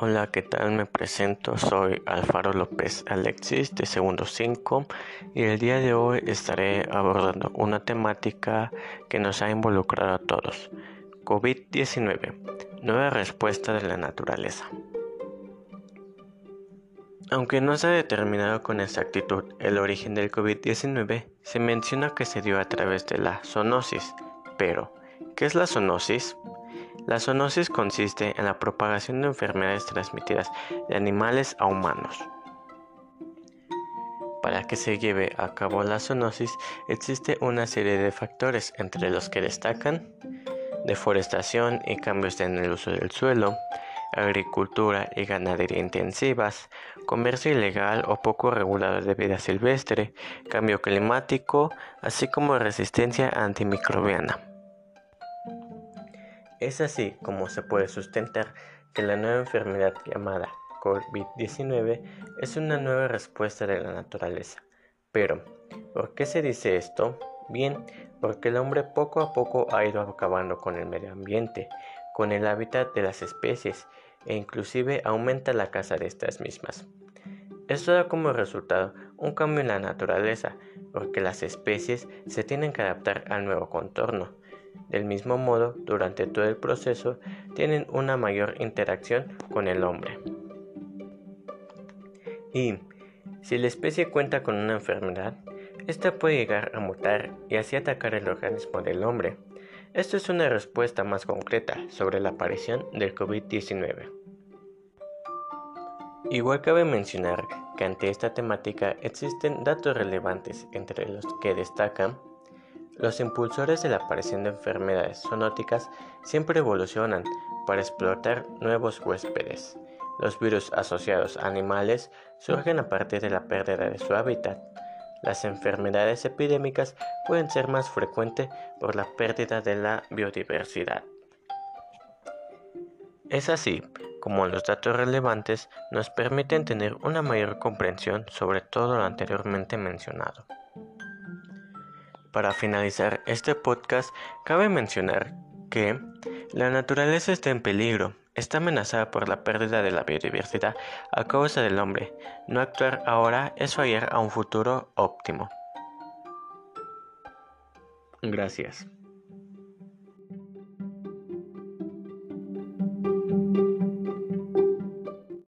Hola, ¿qué tal? Me presento, soy Alfaro López Alexis de Segundo 5 y el día de hoy estaré abordando una temática que nos ha involucrado a todos, COVID-19, nueva respuesta de la naturaleza. Aunque no se ha determinado con exactitud el origen del COVID-19, se menciona que se dio a través de la zoonosis. Pero, ¿qué es la zoonosis? La zoonosis consiste en la propagación de enfermedades transmitidas de animales a humanos. Para que se lleve a cabo la zoonosis existe una serie de factores entre los que destacan deforestación y cambios en el uso del suelo, agricultura y ganadería intensivas, comercio ilegal o poco regulado de vida silvestre, cambio climático, así como resistencia antimicrobiana. Es así como se puede sustentar que la nueva enfermedad llamada COVID-19 es una nueva respuesta de la naturaleza. Pero, ¿por qué se dice esto? Bien, porque el hombre poco a poco ha ido acabando con el medio ambiente, con el hábitat de las especies e inclusive aumenta la caza de estas mismas. Esto da como resultado un cambio en la naturaleza, porque las especies se tienen que adaptar al nuevo contorno, del mismo modo, durante todo el proceso tienen una mayor interacción con el hombre. Y si la especie cuenta con una enfermedad, esta puede llegar a mutar y así atacar el organismo del hombre. Esto es una respuesta más concreta sobre la aparición del COVID-19. Igual cabe mencionar que ante esta temática existen datos relevantes entre los que destacan los impulsores de la aparición de enfermedades zoonóticas siempre evolucionan para explotar nuevos huéspedes. Los virus asociados a animales surgen a partir de la pérdida de su hábitat. Las enfermedades epidémicas pueden ser más frecuentes por la pérdida de la biodiversidad. Es así como los datos relevantes nos permiten tener una mayor comprensión sobre todo lo anteriormente mencionado. Para finalizar este podcast, cabe mencionar que la naturaleza está en peligro, está amenazada por la pérdida de la biodiversidad a causa del hombre. No actuar ahora es fallar a un futuro óptimo. Gracias.